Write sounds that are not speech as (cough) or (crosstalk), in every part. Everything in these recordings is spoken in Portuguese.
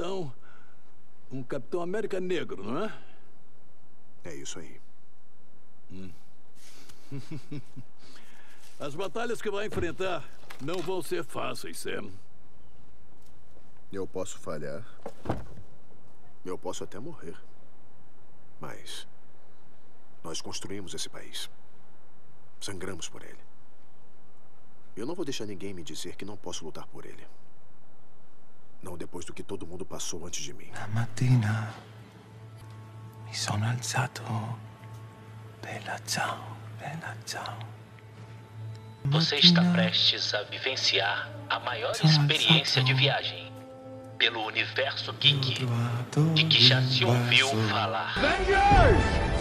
então, um Capitão América negro, não é? É isso aí. Hum. (laughs) As batalhas que vai enfrentar não vão ser fáceis, Sam. Eu posso falhar. Eu posso até morrer. Mas nós construímos esse país. Sangramos por ele. Eu não vou deixar ninguém me dizer que não posso lutar por ele. Não depois do que todo mundo passou antes de mim. Na mattina mi sono alzato. Bella ciao, bella ciao. Você está prestes a vivenciar a maior experiência de viagem pelo universo geek de que já se ouviu falar. Eu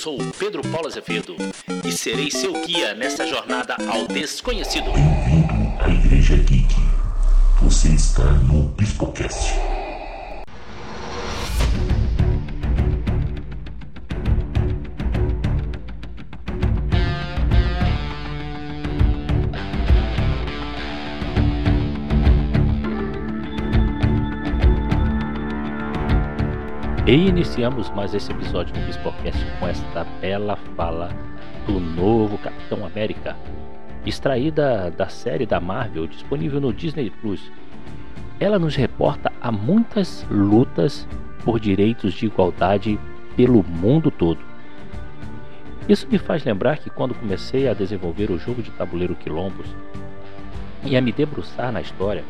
sou Pedro Paulo Azevedo e serei seu guia nessa jornada ao desconhecido. Bem-vindo à Igreja Geek. Você está no Biscocast. E iniciamos mais esse episódio do Bispocast com esta bela fala do novo Capitão América, extraída da série da Marvel disponível no Disney Plus. Ela nos reporta a muitas lutas por direitos de igualdade pelo mundo todo. Isso me faz lembrar que quando comecei a desenvolver o jogo de tabuleiro Quilombos e a me debruçar na história,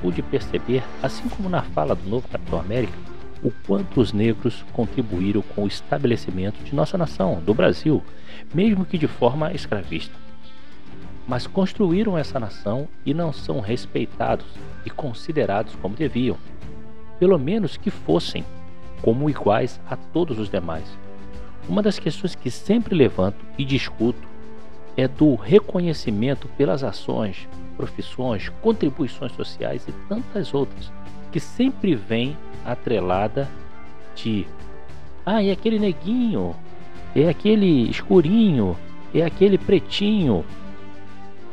pude perceber, assim como na fala do novo Capitão América, o quanto os negros contribuíram com o estabelecimento de nossa nação, do Brasil, mesmo que de forma escravista. Mas construíram essa nação e não são respeitados e considerados como deviam, pelo menos que fossem como iguais a todos os demais. Uma das questões que sempre levanto e discuto é do reconhecimento pelas ações, profissões, contribuições sociais e tantas outras que sempre vem atrelada de ah, é aquele neguinho, é aquele escurinho, é aquele pretinho.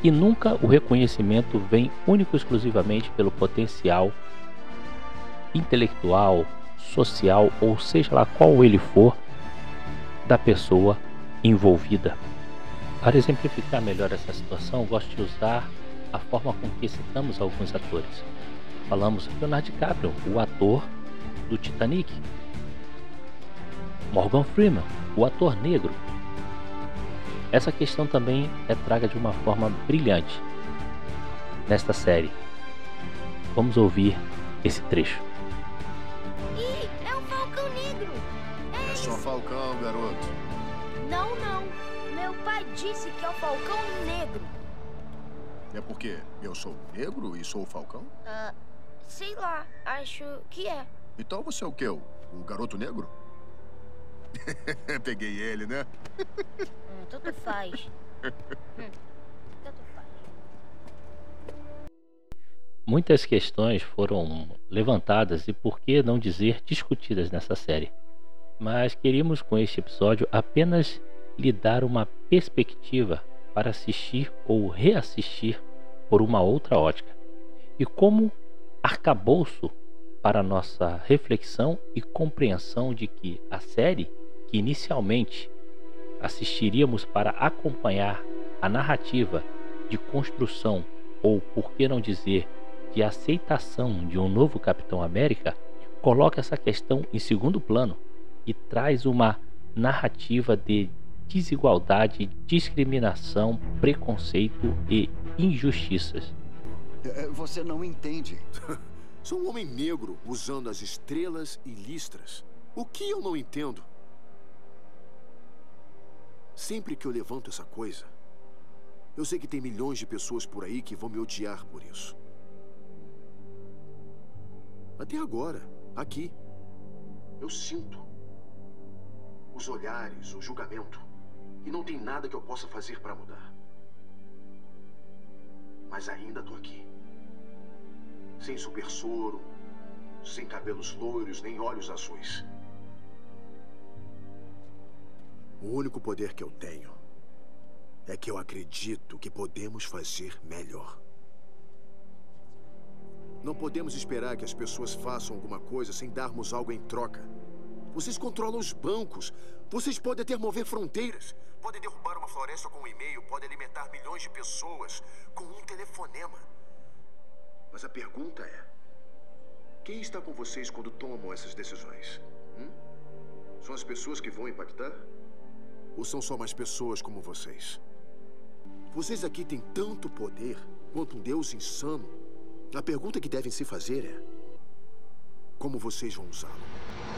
E nunca o reconhecimento vem único e exclusivamente pelo potencial intelectual, social ou seja lá qual ele for da pessoa envolvida. Para exemplificar melhor essa situação, gosto de usar a forma com que citamos alguns atores. Falamos de Leonardo DiCaprio, o ator do Titanic. Morgan Freeman, o ator negro. Essa questão também é traga de uma forma brilhante nesta série. Vamos ouvir esse trecho. Ih, é o Falcão Negro! É, É só Falcão, garoto. Não, não. Meu pai disse que é o Falcão Negro. É porque eu sou negro e sou o Falcão? Ah, sei lá, acho que é. Então você é o quê? O, o garoto negro? (laughs) Peguei ele, né? Hum, tanto faz. Hum, tanto faz. Muitas questões foram levantadas e, por que não dizer, discutidas nessa série. Mas queríamos com este episódio apenas lhe dar uma perspectiva para assistir ou reassistir por uma outra ótica. E como arcabouço para nossa reflexão e compreensão de que a série, que inicialmente assistiríamos para acompanhar a narrativa de construção ou, por que não dizer, de aceitação de um novo Capitão América, coloca essa questão em segundo plano e traz uma narrativa de desigualdade, discriminação, preconceito e injustiças. É, Você não entende. (laughs) Sou um homem negro usando as estrelas e listras. O que eu não entendo? Sempre que eu levanto essa coisa, eu sei que tem milhões de pessoas por aí que vão me odiar por isso. Até agora, aqui, eu sinto os olhares, o julgamento. E não tem nada que eu possa fazer para mudar. Mas ainda tô aqui. Sem super soro, sem cabelos loiros nem olhos azuis. O único poder que eu tenho é que eu acredito que podemos fazer melhor. Não podemos esperar que as pessoas façam alguma coisa sem darmos algo em troca. Vocês controlam os bancos. Vocês podem até mover fronteiras. Podem derrubar uma floresta com um e-mail. Podem alimentar milhões de pessoas com um telefonema. Mas a pergunta é: quem está com vocês quando tomam essas decisões? Hum? São as pessoas que vão impactar? Ou são só mais pessoas como vocês? Vocês aqui têm tanto poder quanto um Deus insano. A pergunta que devem se fazer é: como vocês vão usá-lo?